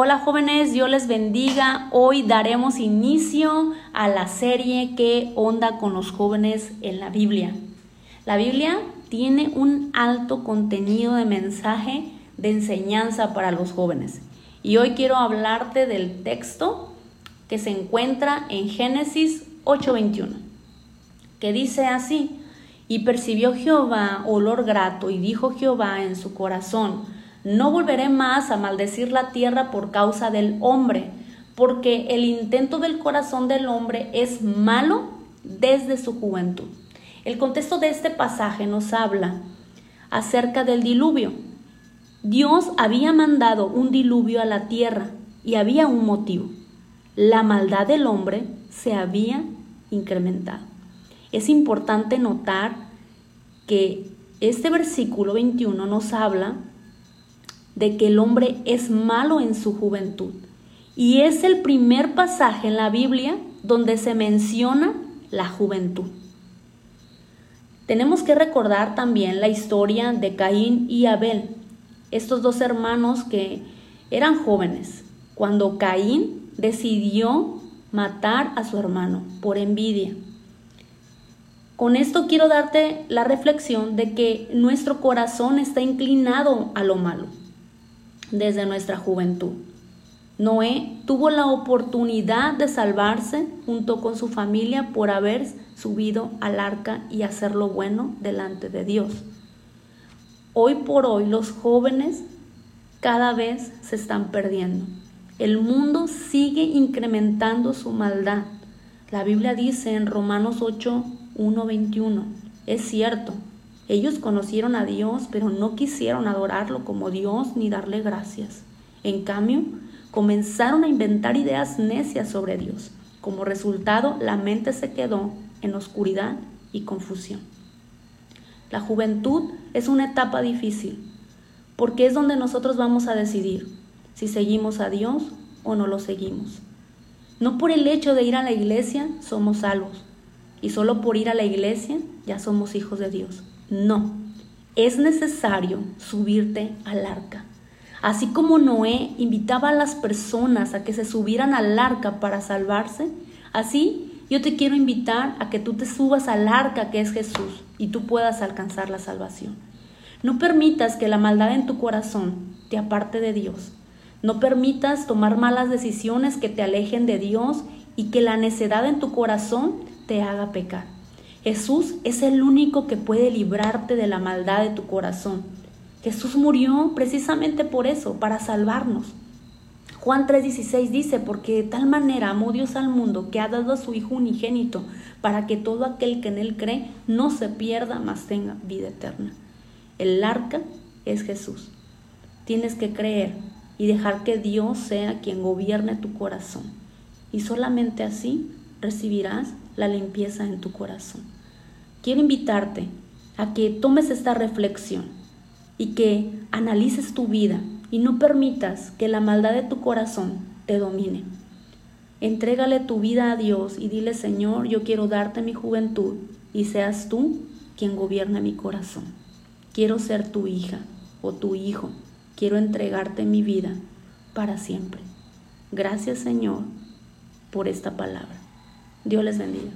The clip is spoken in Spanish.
Hola jóvenes, Dios les bendiga. Hoy daremos inicio a la serie que onda con los jóvenes en la Biblia. La Biblia tiene un alto contenido de mensaje de enseñanza para los jóvenes. Y hoy quiero hablarte del texto que se encuentra en Génesis 8:21, que dice así, y percibió Jehová olor grato y dijo Jehová en su corazón, no volveré más a maldecir la tierra por causa del hombre, porque el intento del corazón del hombre es malo desde su juventud. El contexto de este pasaje nos habla acerca del diluvio. Dios había mandado un diluvio a la tierra y había un motivo. La maldad del hombre se había incrementado. Es importante notar que este versículo 21 nos habla de que el hombre es malo en su juventud. Y es el primer pasaje en la Biblia donde se menciona la juventud. Tenemos que recordar también la historia de Caín y Abel, estos dos hermanos que eran jóvenes, cuando Caín decidió matar a su hermano por envidia. Con esto quiero darte la reflexión de que nuestro corazón está inclinado a lo malo desde nuestra juventud. Noé tuvo la oportunidad de salvarse junto con su familia por haber subido al arca y hacer lo bueno delante de Dios. Hoy por hoy los jóvenes cada vez se están perdiendo. El mundo sigue incrementando su maldad. La Biblia dice en Romanos 8, 1, 21, es cierto, ellos conocieron a Dios, pero no quisieron adorarlo como Dios ni darle gracias. En cambio, comenzaron a inventar ideas necias sobre Dios. Como resultado, la mente se quedó en oscuridad y confusión. La juventud es una etapa difícil, porque es donde nosotros vamos a decidir si seguimos a Dios o no lo seguimos. No por el hecho de ir a la iglesia somos salvos, y solo por ir a la iglesia ya somos hijos de Dios. No, es necesario subirte al arca. Así como Noé invitaba a las personas a que se subieran al arca para salvarse, así yo te quiero invitar a que tú te subas al arca que es Jesús y tú puedas alcanzar la salvación. No permitas que la maldad en tu corazón te aparte de Dios. No permitas tomar malas decisiones que te alejen de Dios y que la necedad en tu corazón te haga pecar. Jesús es el único que puede librarte de la maldad de tu corazón. Jesús murió precisamente por eso, para salvarnos. Juan 3:16 dice, porque de tal manera amó Dios al mundo que ha dado a su Hijo unigénito, para que todo aquel que en él cree no se pierda, mas tenga vida eterna. El arca es Jesús. Tienes que creer y dejar que Dios sea quien gobierne tu corazón. Y solamente así recibirás la limpieza en tu corazón. Quiero invitarte a que tomes esta reflexión y que analices tu vida y no permitas que la maldad de tu corazón te domine. Entrégale tu vida a Dios y dile, Señor, yo quiero darte mi juventud y seas tú quien gobierne mi corazón. Quiero ser tu hija o tu hijo. Quiero entregarte mi vida para siempre. Gracias, Señor, por esta palabra. Dios les bendiga.